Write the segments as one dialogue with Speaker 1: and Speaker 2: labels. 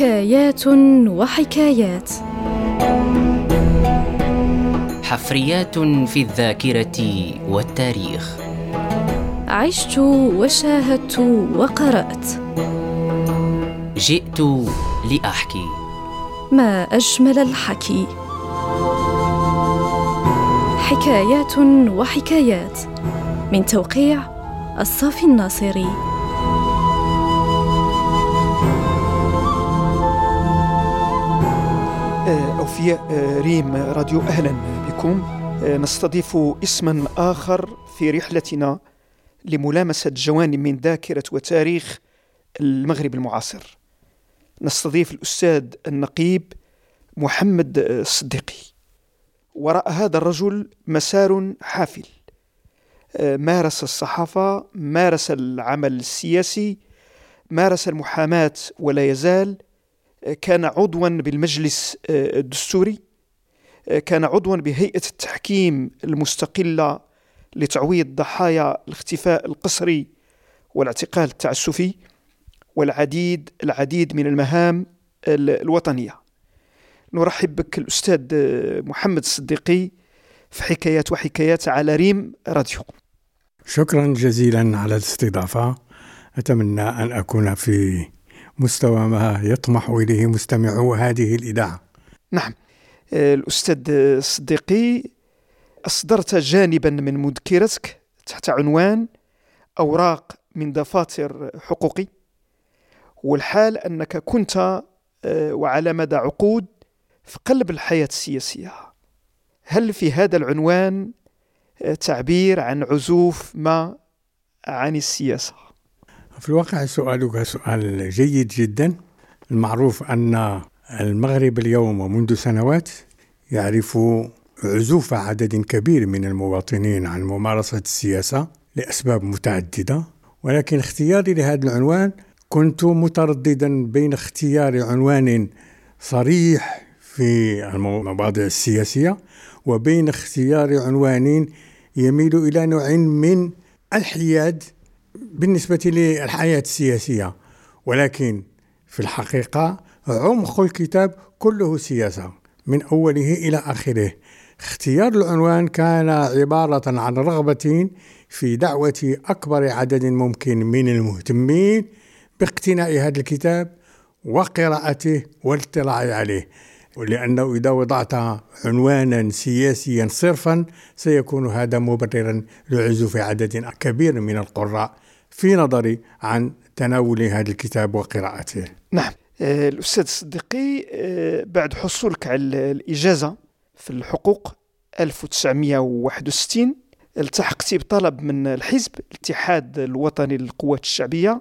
Speaker 1: حكايات وحكايات.
Speaker 2: حفريات في الذاكرة والتاريخ.
Speaker 1: عشت وشاهدت وقرأت.
Speaker 2: جئت لأحكي.
Speaker 1: ما أجمل الحكي. حكايات وحكايات. من توقيع الصافي الناصري.
Speaker 3: أوفياء ريم راديو. أهلا بكم. نستضيف اسما آخر في رحلتنا لملامسة جوانب من ذاكرة وتاريخ المغرب المعاصر. نستضيف الأستاذ النقيب محمد الصديقي وراء هذا الرجل مسار حافل. مارس الصحافة مارس العمل السياسي مارس المحاماة ولا يزال كان عضوا بالمجلس الدستوري كان عضوا بهيئة التحكيم المستقلة لتعويض ضحايا الاختفاء القسري والاعتقال التعسفي والعديد العديد من المهام الوطنية. نرحب بك الأستاذ محمد الصديقي في حكايات وحكايات على ريم راديو.
Speaker 4: شكرا جزيلا على الاستضافة. أتمنى أن أكون في مستوى ما يطمح إليه مستمعو هذه الإذاعة.
Speaker 3: نعم. الأستاذ الصديقي أصدرت جانبا من مذكرتك تحت عنوان أوراق من دفاتر حقوقي والحال أنك كنت وعلى مدى عقود في قلب الحياة السياسية. هل في هذا العنوان تعبير عن عزوف ما عن السياسة؟
Speaker 4: في الواقع سؤالك سؤال جيد جدا. المعروف أن المغرب اليوم ومنذ سنوات يعرف عزوف عدد كبير من المواطنين عن ممارسة السياسة لأسباب متعددة ولكن اختياري لهذا العنوان كنت مترددا بين اختيار عنوان صريح في المواضيع السياسية وبين اختيار عنوان يميل إلى نوع من الحياد بالنسبة للحياة السياسية ولكن في الحقيقة عمق الكتاب كله سياسة من أوله إلى آخره. اختيار العنوان كان عبارة عن رغبة في دعوة أكبر عدد ممكن من المهتمين باقتناء هذا الكتاب وقراءته والاطلاع عليه لأنه إذا وضعت عنوانا سياسيا صرفا سيكون هذا مبررا لعزوف عدد كبير من القراء. في نظري عن تناول هذا الكتاب وقراءته.
Speaker 3: نعم. الأستاذ الصديقي بعد حصولك على الإجازة في الحقوق 1961 التحقت بطلب من الحزب الاتحاد الوطني للقوات الشعبية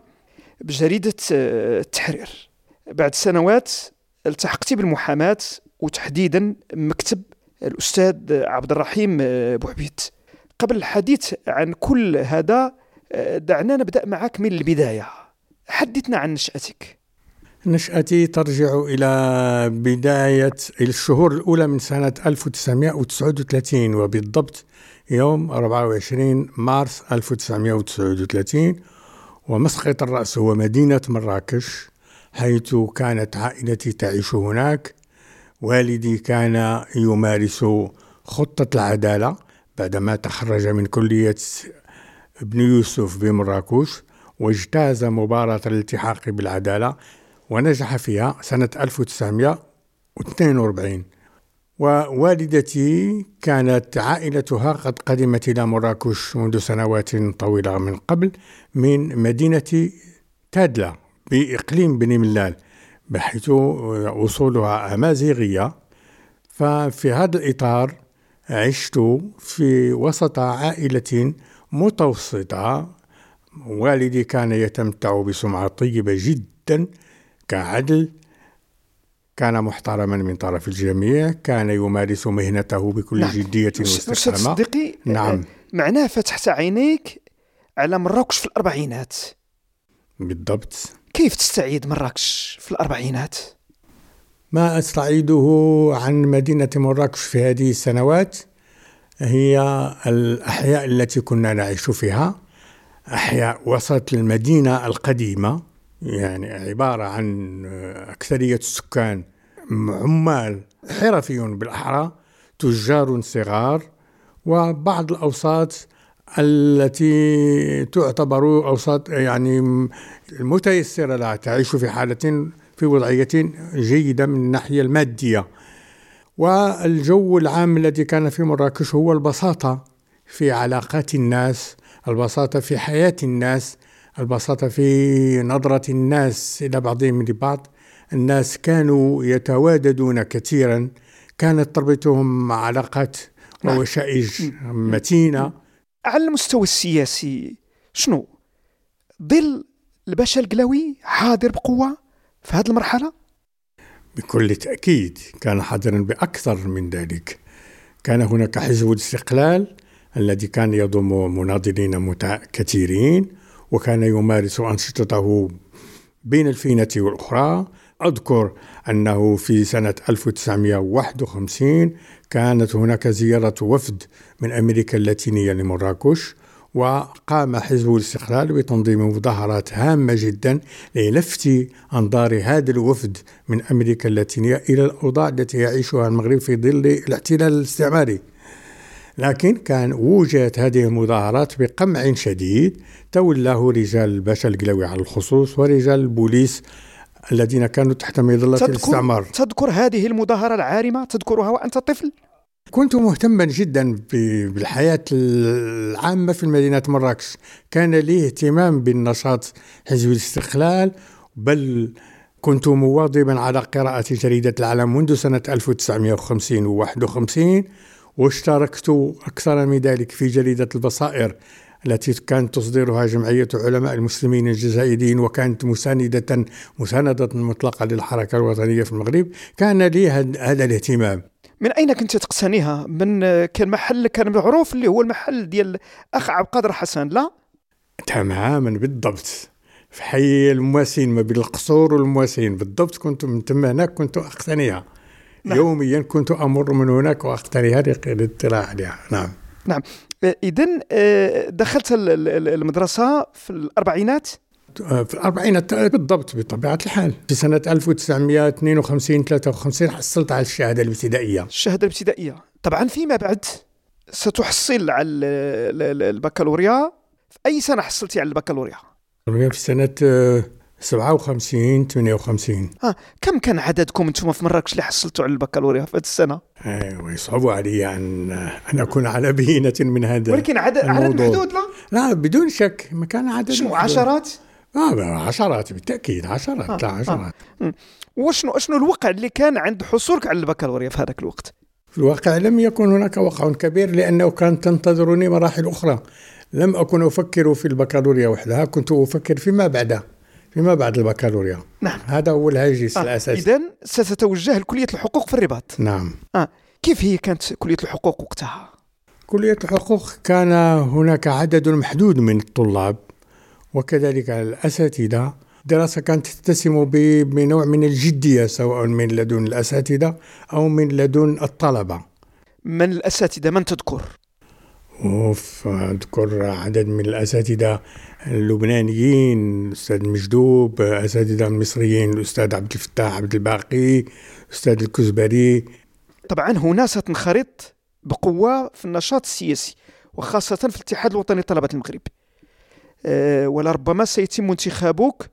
Speaker 3: بجريدة التحرير. بعد سنوات التحقت بالمحاماة وتحديدا مكتب الأستاذ عبد الرحيم بوعبيد قبل الحديث عن كل هذا دعنا نبدأ معك من البداية. حدثنا عن نشأتك.
Speaker 4: نشأتي ترجع إلى بداية الشهور الأولى من سنة 1939 وبالضبط يوم 24 مارس 1939 ومسقط الرأس هو مدينة مراكش حيث كانت عائلتي تعيش هناك. والدي كان يمارس خطة العدالة بعدما تخرج من كلية ابن يوسف بمراكش واجتاز مباراة الالتحاق بالعدالة ونجح فيها سنة 1942 ووالدتي كانت عائلتها قد قدمت إلى مراكش منذ سنوات طويلة من قبل من مدينة تادلا بإقليم بني ملال بحيث أصولها أمازيغية ففي هذا الإطار عشت في وسط عائلة متوسطة. والدي كان يتمتع بسمعة طيبة جدا كعدل كان محترما من طرف الجميع كان يمارس مهنته بكل
Speaker 3: نعم.
Speaker 4: جدية واستقامة
Speaker 3: صديقي
Speaker 4: نعم.
Speaker 3: معناه فتحت عينيك على مراكش في الأربعينات.
Speaker 4: بالضبط.
Speaker 3: كيف تستعيد مراكش في الأربعينات؟
Speaker 4: ما أستعيده عن مدينة مراكش في هذه السنوات. هي الأحياء التي كنا نعيش فيها أحياء وسط المدينة القديمة يعني عبارة عن أكثرية السكان عمال حرفيون بالأحرى تجار صغار وبعض الأوساط التي تعتبر أوساط يعني متيسرة لا تعيش في حالة في وضعية جيدة من الناحية المادية. والجو العام الذي كان في مراكش هو البساطة في علاقات الناس البساطة في حياة الناس البساطة في نظرة الناس إلى بعضهم لبعض الناس كانوا يتواددون كثيرا. كانت تربطهم علاقات نعم. ووشائج متينة.
Speaker 3: على المستوى السياسي شنو؟ ظل الباشا القلاوي حاضر بقوة في هذه المرحلة؟
Speaker 4: بكل تأكيد كان حاضرا بأكثر من ذلك. كان هناك حزب الاستقلال الذي كان يضم مناضلين كثيرين وكان يمارس أنشطته بين الفينة والأخرى. أذكر أنه في سنة 1951 كانت هناك زيارة وفد من أمريكا اللاتينية لمراكش وقام حزب الاستقلال بتنظيم مظاهرات هامة جدا للفت أنظار هذا الوفد من أمريكا اللاتينية إلى الأوضاع التي يعيشها المغرب في ظل الاحتلال الاستعماري. لكن كان وجدت هذه المظاهرات بقمع شديد تولاه رجال الباشا القلوي على الخصوص ورجال البوليس الذين كانوا تحت مظلة الاستعمار.
Speaker 3: تذكر هذه المظاهرة العارمة؟ تذكرها وأنت طفل؟
Speaker 4: كنت مهتما جدا بالحياة العامة في مدينة مراكش. كان لي اهتمام بالنشاط حزب الاستقلال بل كنت مواظبا على قراءة جريدة العالم منذ سنة 1950 و 51 واشتركت أكثر من ذلك في جريدة البصائر. التي كانت تصدرها جمعية علماء المسلمين الجزائريين وكانت مساندة مساندة مطلقة للحركة الوطنية في المغرب كان لي هذا الاهتمام.
Speaker 3: من أين كنت تقتنيها؟ من كان محل كان معروف اللي هو المحل ديال أخ عبد القادر حسن لا؟
Speaker 4: تماما بالضبط. في حي المواسين ما بين القصور والمواسين بالضبط. كنت من ثم هناك كنت أقتنيها. نعم. يوميا كنت أمر من هناك وأقتنيها للاطلاع عليها. نعم.
Speaker 3: نعم. اذا آه، دخلت المدرسة في الأربعينات؟
Speaker 4: في الأربعينات بالضبط بطبيعة الحال. في سنة 1952 53 حصلت على الشهادة الابتدائية.
Speaker 3: الشهادة الابتدائية. طبعا فيما بعد ستحصل على البكالوريا. في أي سنة حصلتي على البكالوريا؟
Speaker 4: في سنة 57 58
Speaker 3: ها كم كان عددكم أنتم في مراكش اللي حصلتوا على البكالوريا في هذه السنة؟
Speaker 4: أيوه يصعب علي أن أن أكون على بينه من هذا
Speaker 3: ولكن عدد عدد محدود لا؟
Speaker 4: لا بدون شك ما كان عدد
Speaker 3: شنو عشرات؟
Speaker 4: آه عشرات بالتأكيد عشرات آه. لا عشرات آه.
Speaker 3: وشنو شنو الوقع اللي كان عند حصولك على البكالوريا في هذاك الوقت؟
Speaker 4: في الواقع لم يكن هناك وقع كبير لأنه كانت تنتظرني مراحل أخرى لم أكن أفكر في البكالوريا وحدها كنت أفكر فيما بعدها فيما بعد البكالوريا
Speaker 3: نعم
Speaker 4: هذا هو الهاجس آه. الأساسي
Speaker 3: اذا ستتوجه لكليه الحقوق في الرباط
Speaker 4: نعم
Speaker 3: آه. كيف هي كانت كلية الحقوق وقتها؟
Speaker 4: كلية الحقوق كان هناك عدد محدود من الطلاب وكذلك الأساتذة الدراسة كانت تتسم بنوع من الجدية سواء من لدن الأساتذة أو من لدن الطلبة
Speaker 3: من الأساتذة من تذكر؟
Speaker 4: أوف أذكر عدد من الأساتذة اللبنانيين الأستاذ مجدوب أساتذة المصريين الأستاذ عبد الفتاح عبد الباقي الأستاذ الكزبري.
Speaker 3: طبعا هنا ستنخرط بقوة في النشاط السياسي وخاصة في الاتحاد الوطني لطلبة المغرب. آه، ولربما سيتم انتخابك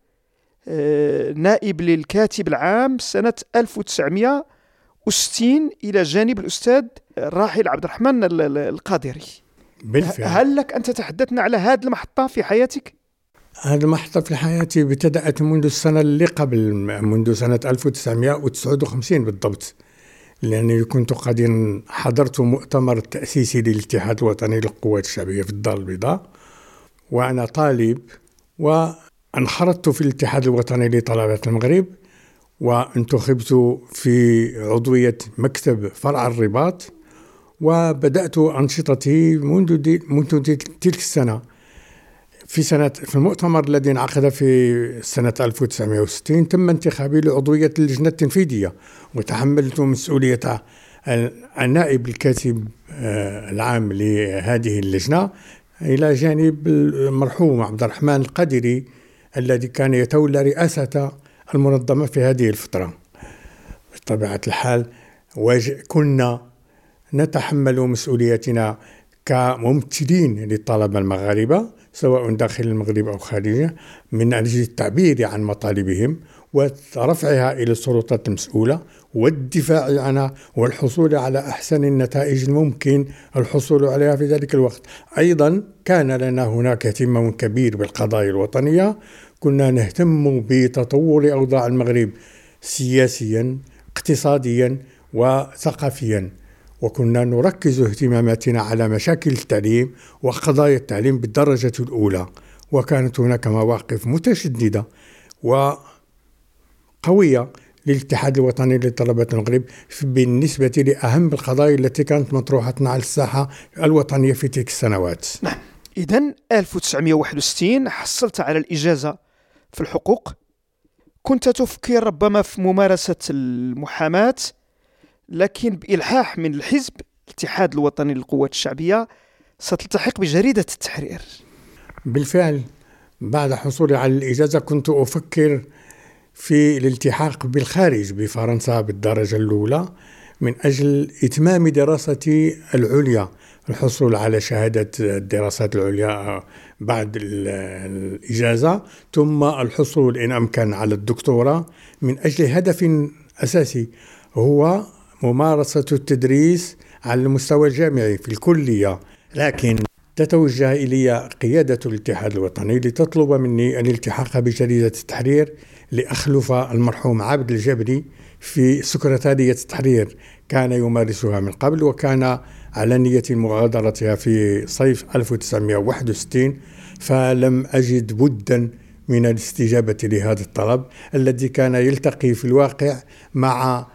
Speaker 3: آه، نائب للكاتب العام سنة 1960 إلى جانب الأستاذ الراحل عبد الرحمن القادري.
Speaker 4: بالفعل
Speaker 3: هل لك أن تتحدثنا على هذه المحطة في حياتك؟
Speaker 4: هذه المحطة في حياتي ابتدأت منذ السنة اللي قبل منذ سنة 1959 بالضبط لأني كنت قد حضرت مؤتمر تأسيسي للاتحاد الوطني للقوات الشعبية في الدار البيضاء وأنا طالب وانخرطت في الاتحاد الوطني لطلبة المغرب وانتخبت في عضوية مكتب فرع الرباط وبدأت أنشطتي منذ, دي منذ دي تلك السنة. في سنة في المؤتمر الذي انعقد في سنة 1960 تم انتخابي لعضوية اللجنة التنفيذية وتحملت مسؤولية النائب الكاتب آه، العام لهذه اللجنة إلى جانب المرحوم عبد الرحمن القدري الذي كان يتولى رئاسة المنظمة في هذه الفترة. بطبيعة الحال كنا نتحمل مسؤوليتنا كممثلين للطلبة المغاربة سواء داخل المغرب أو خارجه من أجل التعبير عن مطالبهم ورفعها إلى السلطات المسؤولة والدفاع عنها والحصول على أحسن النتائج الممكن الحصول عليها في ذلك الوقت. أيضا كان لنا هناك اهتمام كبير بالقضايا الوطنية. كنا نهتم بتطور أوضاع المغرب سياسيا اقتصاديا وثقافيا. وكنا نركز اهتماماتنا على مشاكل التعليم وقضايا التعليم بالدرجة الأولى. وكانت هناك مواقف متشددة وقوية للاتحاد الوطني لطلبة المغرب بالنسبة لأهم القضايا التي كانت مطروحة على الساحة الوطنية في تلك السنوات.
Speaker 3: نعم. إذا 1961 حصلت على الإجازة في الحقوق. كنت تفكر ربما في ممارسة المحاماة؟ لكن بإلحاح من الحزب الاتحاد الوطني للقوات الشعبية ستلتحق بجريدة التحرير.
Speaker 4: بالفعل بعد حصولي على الإجازة كنت أفكر في الالتحاق بالخارج بفرنسا بالدرجة الأولى من أجل إتمام دراستي العليا الحصول على شهادة الدراسات العليا بعد الإجازة ثم الحصول إن أمكن على الدكتوراه من أجل هدف أساسي هو ممارسة التدريس على المستوى الجامعي في الكلية لكن تتوجه إلي قيادة الاتحاد الوطني لتطلب مني الالتحاق بجريدة التحرير لأخلف المرحوم عبد الجبري في سكرتارية التحرير. كان يمارسها من قبل وكان على نية مغادرتها في صيف 1961 فلم أجد بدا من الاستجابة لهذا الطلب الذي كان يلتقي في الواقع مع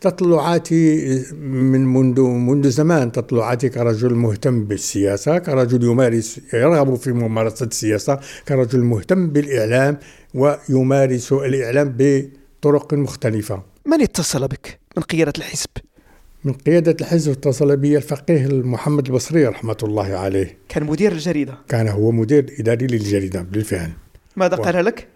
Speaker 4: تطلعاتي من منذ منذ زمان تطلعاتي كرجل مهتم بالسياسة كرجل يمارس يرغب في ممارسة السياسة كرجل مهتم بالإعلام ويمارس الإعلام بطرق مختلفة.
Speaker 3: من اتصل بك؟ من قيادة الحزب؟
Speaker 4: من قيادة الحزب اتصل بي الفقيه محمد البصري رحمة الله عليه.
Speaker 3: كان مدير الجريدة.
Speaker 4: كان هو مدير إداري للجريدة بالفعل.
Speaker 3: ماذا و... قال لك؟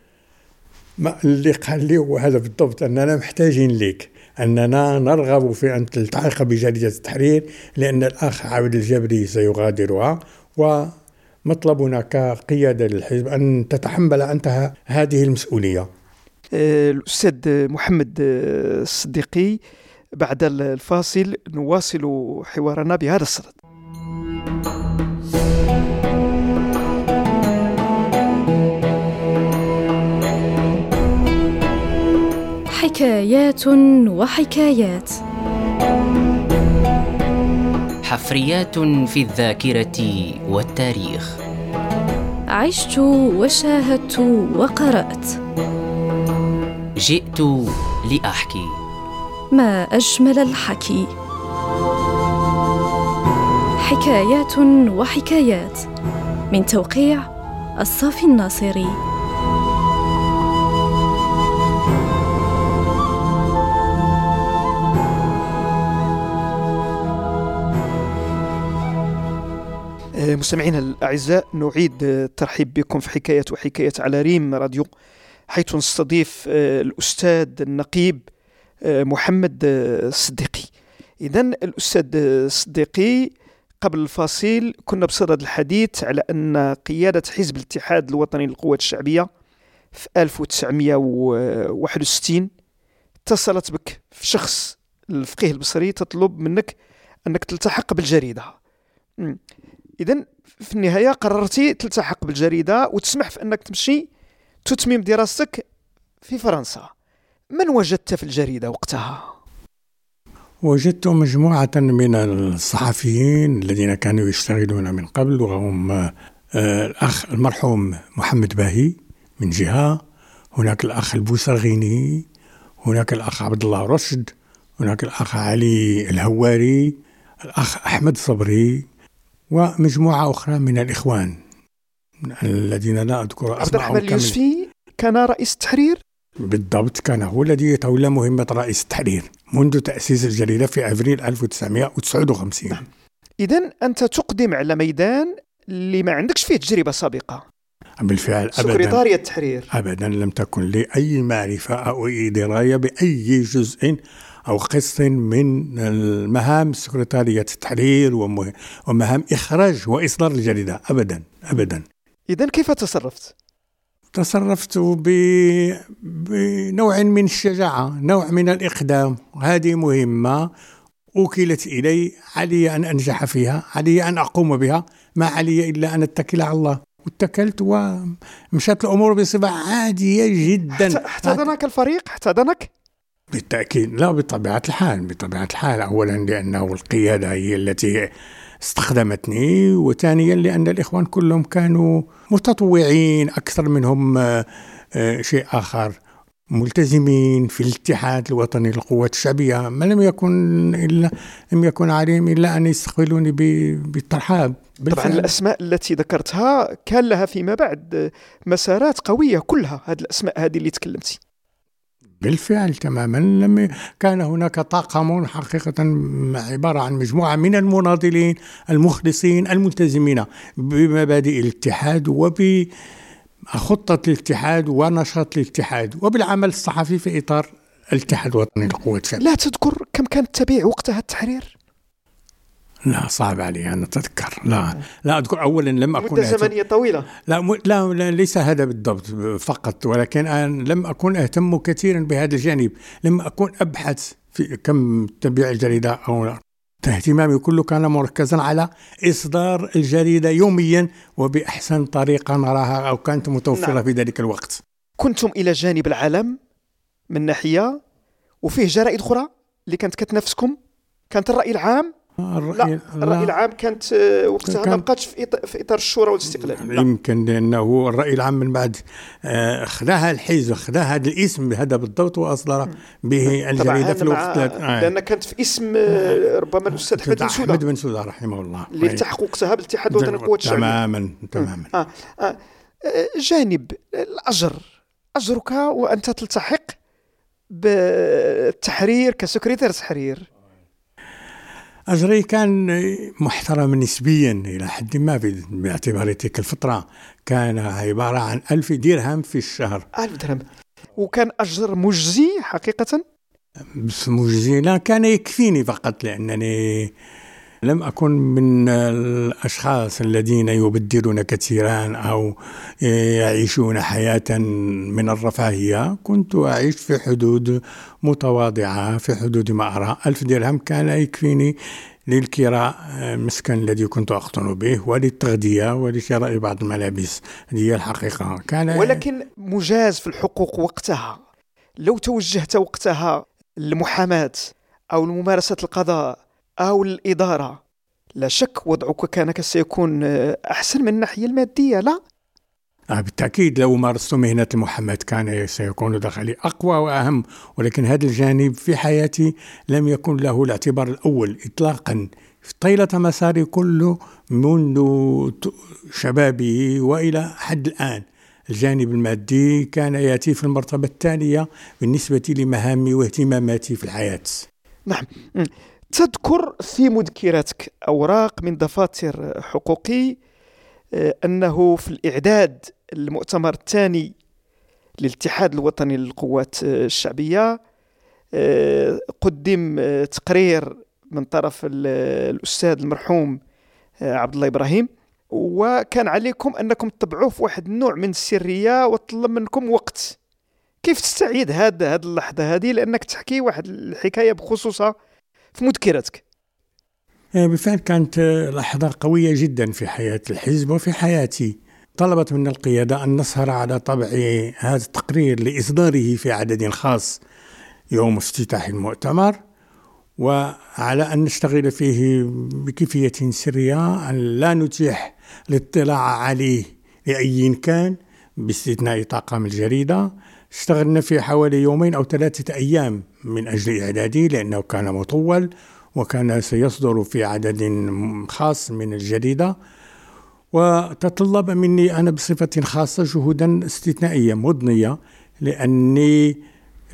Speaker 4: ما اللي قال لي هو هذا بالضبط أننا محتاجين لك أننا نرغب في أن تلتحق بجريدة التحرير لأن الأخ عبد الجبري سيغادرها ومطلبنا كقيادة للحزب أن تتحمل أنت هذه المسؤولية.
Speaker 3: آه، الأستاذ محمد الصديقي بعد الفاصل نواصل حوارنا بهذا الصدد.
Speaker 1: حكايات وحكايات.
Speaker 2: حفريات في الذاكرة والتاريخ.
Speaker 1: عشت وشاهدت وقرأت.
Speaker 2: جئت لأحكي.
Speaker 1: ما أجمل الحكي. حكايات وحكايات. من توقيع الصافي الناصري.
Speaker 3: مستمعينا الأعزاء نعيد الترحيب بكم في حكاية وحكاية على ريم راديو حيث نستضيف آه، الأستاذ النقيب آه، محمد الصديقي إذا الأستاذ الصديقي قبل الفاصل كنا بصدد الحديث على أن قيادة حزب الاتحاد الوطني للقوات الشعبية في 1961 اتصلت بك في شخص الفقيه البصري تطلب منك أنك تلتحق بالجريدة. اذا في النهاية قررتي تلتحق بالجريدة وتسمح في أنك تمشي تتميم دراستك في فرنسا. من وجدت في الجريدة وقتها؟
Speaker 4: وجدت مجموعة من الصحفيين الذين كانوا يشتغلون من قبل وهم آه، الأخ المرحوم محمد باهي من جهة هناك الأخ البوسرغيني هناك الأخ عبد الله رشد هناك الأخ علي الهواري الأخ أحمد صبري ومجموعة أخرى من الإخوان الذين لا أذكر
Speaker 3: عبد الرحمن اليوسفي كان رئيس التحرير
Speaker 4: بالضبط كان هو الذي يتولى مهمة رئيس التحرير منذ تأسيس الجريدة في أفريل 1959 نعم.
Speaker 3: إذا أنت تقدم على ميدان اللي ما عندكش فيه تجربة سابقة.
Speaker 4: بالفعل أبدا.
Speaker 3: سكرتارية التحرير.
Speaker 4: أبدا لم تكن لي أي معرفة أو أي دراية بأي جزء أو قسط من المهام سكرتارية التحرير وم- ومهام إخراج وإصدار الجريدة. أبدا أبدا.
Speaker 3: إذا كيف تصرفت؟
Speaker 4: تصرفت ب- بنوع من الشجاعة نوع من الإقدام. هذه مهمة. أوكلت إلي. علي أن أنجح فيها. علي أن أقوم بها. ما علي إلا أن أتكل على الله. واتكلت ومشت الأمور بصفة عادية جدا.
Speaker 3: احتضنك الفريق؟ احتضنك
Speaker 4: بالتأكيد لا بطبيعة الحال بطبيعة الحال. أولا لأنه القيادة هي التي استخدمتني وثانيا لأن الإخوان كلهم كانوا متطوعين أكثر منهم آه، آه، شيء آخر ملتزمين في الاتحاد الوطني للقوات الشعبية. ما لم يكن إلا لم يكن عليهم إلا أن يستقبلوني بالترحاب.
Speaker 3: طبعا. الأسماء التي ذكرتها كان لها فيما بعد مسارات قوية كلها هذه الأسماء هذه اللي تكلمتي.
Speaker 4: بالفعل تماما. لم كان هناك طاقم حقيقة عبارة عن مجموعة من المناضلين المخلصين الملتزمين بمبادئ الاتحاد وبخطة الاتحاد ونشاط الاتحاد وبالعمل الصحفي في إطار الاتحاد الوطني للقوات الشعبية
Speaker 3: لا تذكر كم كانت تبيع وقتها التحرير؟
Speaker 4: لا صعب علي أن أتذكر. لا لا أذكر أولا لم أكن
Speaker 3: مدة زمنية طويلة.
Speaker 4: لا, م... لا لا ليس هذا بالضبط فقط ولكن أنا لم أكن أهتم كثيرا بهذا الجانب. لم أكن أبحث في كم تبيع الجريدة أو لا. اهتمامي كله كان مركزا على إصدار الجريدة يوميا وبأحسن طريقة نراها أو كانت متوفرة
Speaker 3: نعم.
Speaker 4: في ذلك الوقت.
Speaker 3: كنتم إلى جانب العالم من ناحية وفيه جرائد أخرى اللي كانت كتنافسكم كانت الرأي العام؟ لا الرأي العام كانت آه، وقتها ما بقاتش في إط- في إطار الشورى والاستقلال لا.
Speaker 4: يمكن لأنه الرأي العام من بعد خذاها الحزب خذا هذا الاسم هذا بالضبط وأصدر به
Speaker 3: طبعا
Speaker 4: الجريدة في الوقت. آه.
Speaker 3: لأن كانت في اسم آه، ربما الأستاذ أحمد بن
Speaker 4: أحمد
Speaker 3: سودة
Speaker 4: بن سودة رحمه الله
Speaker 3: اللي التحق وقتها بالاتحاد الوطني للقوات الشعبية
Speaker 4: تماما تماما.
Speaker 3: آه. آه. جانب الأجر أجرك وأنت تلتحق بالتحرير كسكرتير تحرير
Speaker 4: أجري كان محترم نسبيا إلى حد ما باعتبار تلك الفترة. كان عبارة عن ألف درهم في الشهر.
Speaker 3: ألف درهم. وكان أجر مجزي حقيقة؟
Speaker 4: مجزي لا كان يكفيني فقط لأنني لم أكن من الأشخاص الذين يبدلون كثيرا أو يعيشون حياة من الرفاهية. كنت أعيش في حدود متواضعة في حدود ما أرى. ألف درهم كان يكفيني للكراء المسكن الذي كنت أقطن به وللتغذية ولشراء بعض الملابس. هذه هي الحقيقة. كان
Speaker 3: ولكن مجاز في الحقوق وقتها. لو توجهت وقتها للمحاماة أو لممارسة القضاء أو الإدارة. لا شك وضعك كان سيكون آه، أحسن من الناحية المادية لا؟
Speaker 4: آه بالتأكيد لو مارست مهنة المحاماة كان سيكون دخلي أقوى وأهم ولكن هذا الجانب في حياتي لم يكن له الاعتبار الأول إطلاقا. طيلة مساري كله منذ شبابي وإلى حد الآن. الجانب المادي كان يأتي في المرتبة الثانية بالنسبة لمهامي واهتماماتي في الحياة.
Speaker 3: نعم. تذكر في مذكرتك أوراق من دفاتر حقوقي آه، أنه في الإعداد المؤتمر الثاني للاتحاد الوطني للقوات آه، الشعبية آه، قدم تقرير من طرف ال- الأستاذ المرحوم عبد الله إبراهيم. وكان عليكم أنكم تتبعوه في واحد النوع من السرية وطلب منكم وقت. كيف تستعيد هاد هاد اللحظة هذه؟ لأنك تحكي واحد الحكاية بخصوصها في مذكرتك
Speaker 4: آه، بالفعل كانت آه، لحظة قوية جدا في حياة الحزب وفي حياتي. طلبت من القيادة أن نسهر على طبع هذا التقرير لإصداره في عدد خاص يوم افتتاح المؤتمر وعلى أن نشتغل فيه بكيفية سرية أن لا نتيح الاطلاع عليه لأي كان باستثناء طاقم الجريدة. اشتغلنا فيه حوالي يومين أو ثلاثة أيام من أجل إعداده لأنه كان مطول وكان سيصدر في عدد خاص من الجريدة. وتطلب مني أنا بصفة خاصة جهودا استثنائية مضنية لأني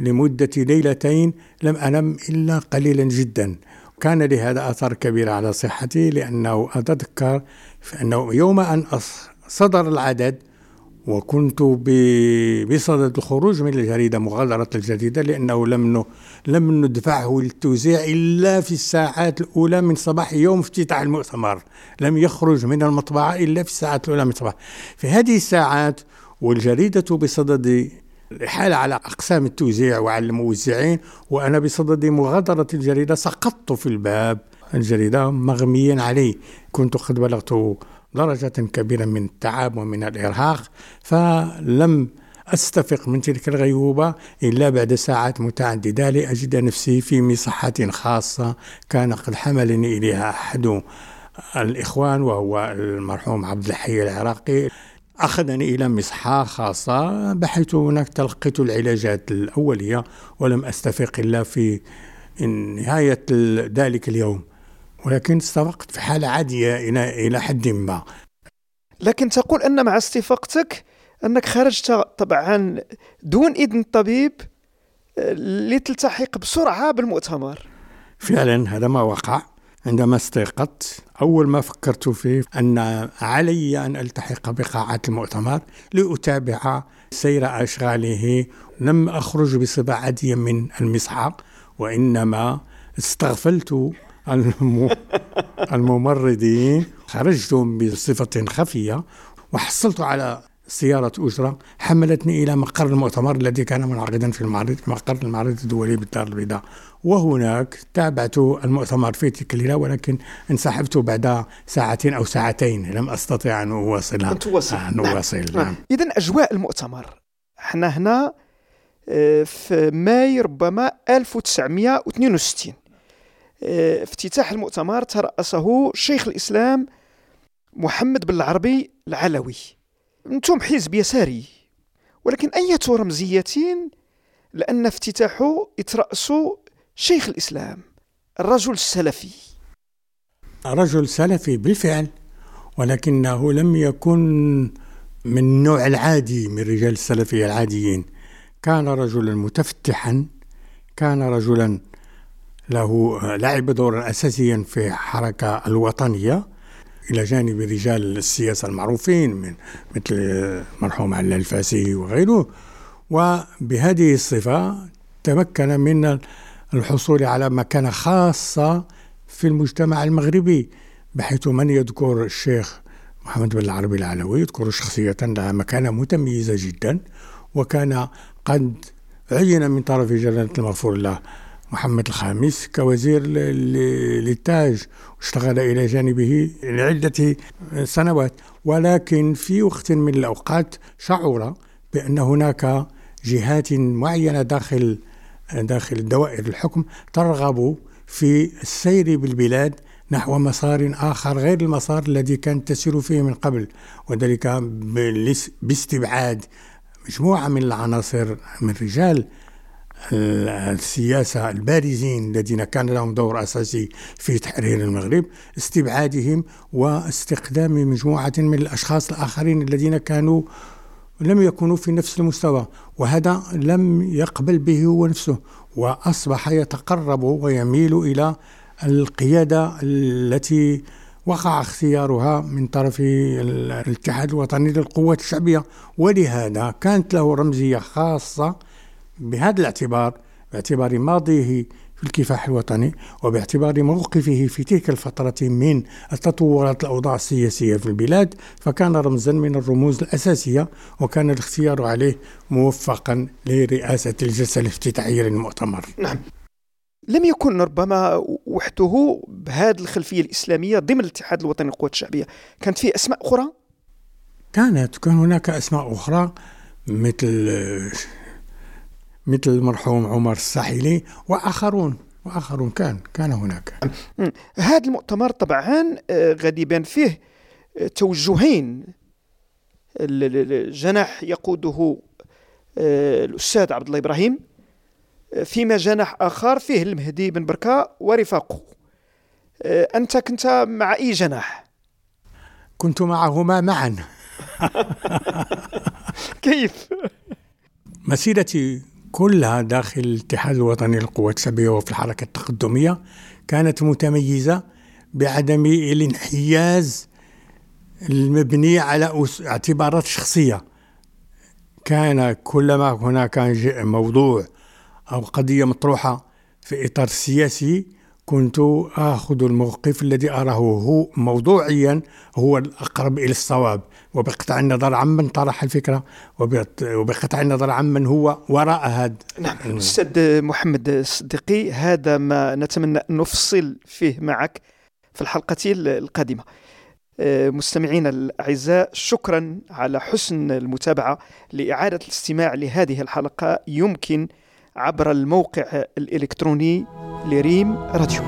Speaker 4: لمدة ليلتين لم أنم إلا قليلا جدا. كان لهذا أثر كبير على صحتي لأنه أتذكر أنه يوم أن صدر العدد وكنت بصدد الخروج من الجريدة مغادرة الجريدة لأنه لم لم ندفعه للتوزيع إلا في الساعات الأولى من صباح يوم افتتاح المؤتمر. لم يخرج من المطبعة إلا في الساعات الأولى من الصباح في هذه الساعات والجريدة بصدد الإحالة على أقسام التوزيع وعلى الموزعين وأنا بصدد مغادرة الجريدة سقطت في الباب. الجريدة مغميا علي. كنت قد بلغت درجة كبيرة من التعب ومن الإرهاق فلم أستفق من تلك الغيبوبة إلا بعد ساعات متعددة لأجد نفسي في مصحة خاصة كان قد حملني إليها أحد الإخوان وهو المرحوم عبد الحي العراقي. أخذني إلى مصحة خاصة بحيث هناك تلقيت العلاجات الأولية ولم أستفق إلا في نهاية ذلك اليوم. ولكن استفقت في حالة عادية إلى إلى حد ما.
Speaker 3: لكن تقول أن مع استفاقتك أنك خرجت طبعا دون إذن الطبيب آه، لتلتحق بسرعة بالمؤتمر.
Speaker 4: فعلا هذا ما وقع. عندما استيقظت أول ما فكرت فيه أن علي أن ألتحق بقاعة المؤتمر لأتابع سير أشغاله. لم أخرج بصفة عادية من المصحة وإنما استغفلت الممرضين خرجت بصفة خفية وحصلت على سيارة أجرة حملتني إلى مقر المؤتمر الذي كان منعقدا في المعرض مقر المعرض الدولي بالدار البيضاء. وهناك تابعت المؤتمر في تلك الليلة ولكن انسحبت بعد ساعتين أو ساعتين. لم أستطيع أن أواصلها
Speaker 3: أن تواصل.
Speaker 4: أن نعم. أواصل. نعم.
Speaker 3: نعم. إذا أجواء المؤتمر. إحنا هنا آه، في ماي ربما 1962 آه، افتتاح المؤتمر ترأسه شيخ الإسلام محمد بن العربي العلوي. أنتم حزب يساري ولكن أية رمزية؟ لأن افتتاحه يترأس شيخ الإسلام الرجل السلفي.
Speaker 4: رجل سلفي بالفعل ولكنه لم يكن من النوع العادي من رجال السلفية العاديين. كان رجلا متفتحا كان رجلا له لعب دورا أساسيا في الحركة الوطنية إلى جانب رجال السياسة المعروفين من مثل المرحوم علي الفاسي وغيره. وبهذه الصفة تمكن من الحصول على مكانة خاصة في المجتمع المغربي بحيث من يذكر الشيخ محمد بن العربي العلوي يذكر شخصية لها مكانة متميزة جدا وكان قد عين من طرف جلالة المغفور الله محمد الخامس كوزير للتاج واشتغل إلى جانبه لعدة سنوات. ولكن في وقت من الأوقات شعر بأن هناك جهات معينة داخل داخل دوائر الحكم ترغب في السير بالبلاد نحو مسار آخر غير المسار الذي كانت تسير فيه من قبل. وذلك باستبعاد مجموعة من العناصر من رجال السياسة البارزين الذين كان لهم دور أساسي في تحرير المغرب استبعادهم واستخدام مجموعة من الأشخاص الآخرين الذين كانوا لم يكونوا في نفس المستوى وهذا لم يقبل به هو نفسه وأصبح يتقرب ويميل إلى القيادة التي وقع اختيارها من طرف الاتحاد الوطني للقوات الشعبية ولهذا كانت له رمزية خاصة بهذا الاعتبار باعتبار ماضيه في الكفاح الوطني وباعتبار موقفه في تلك الفترة من التطورات الأوضاع السياسية في البلاد فكان رمزا من الرموز الأساسية وكان الاختيار عليه موفقا لرئاسة الجلسة الافتتاحية للمؤتمر
Speaker 3: نعم. لم يكن ربما وحده بهذه الخلفية الإسلامية ضمن الاتحاد الوطني للقوات الشعبية. كانت فيه أسماء أخرى؟
Speaker 4: كانت كان هناك أسماء أخرى مثل مثل المرحوم عمر الساحلي وآخرون وآخرون كان كان هناك
Speaker 3: هذا المؤتمر طبعا آه، غادي يبان فيه آه، توجهين الجناح يقوده آه، الأستاذ عبد الله إبراهيم فيما جناح آخر فيه المهدي بن بركة ورفاقه أنت كنت مع أي جناح؟
Speaker 4: كنت معهما معا
Speaker 3: كيف؟
Speaker 4: مسيرتي كلها داخل الاتحاد الوطني للقوات الشعبية وفي الحركة التقدمية كانت متميزة بعدم الانحياز المبني على اعتبارات شخصية. كان كلما هناك موضوع أو قضية مطروحة في إطار سياسي كنت آخذ الموقف الذي أراه هو موضوعيا هو الأقرب إلى الصواب وبقطع النظر عمن طرح الفكرة وبقطع النظر عمن هو وراء هذا
Speaker 3: نعم أستاذ محمد الصديقي هذا ما نتمنى أن نفصل فيه معك في الحلقة القادمة. آه، مستمعينا الأعزاء شكرا على حسن المتابعة لإعادة الاستماع لهذه الحلقة. يمكن عبر الموقع الإلكتروني لريم راديو.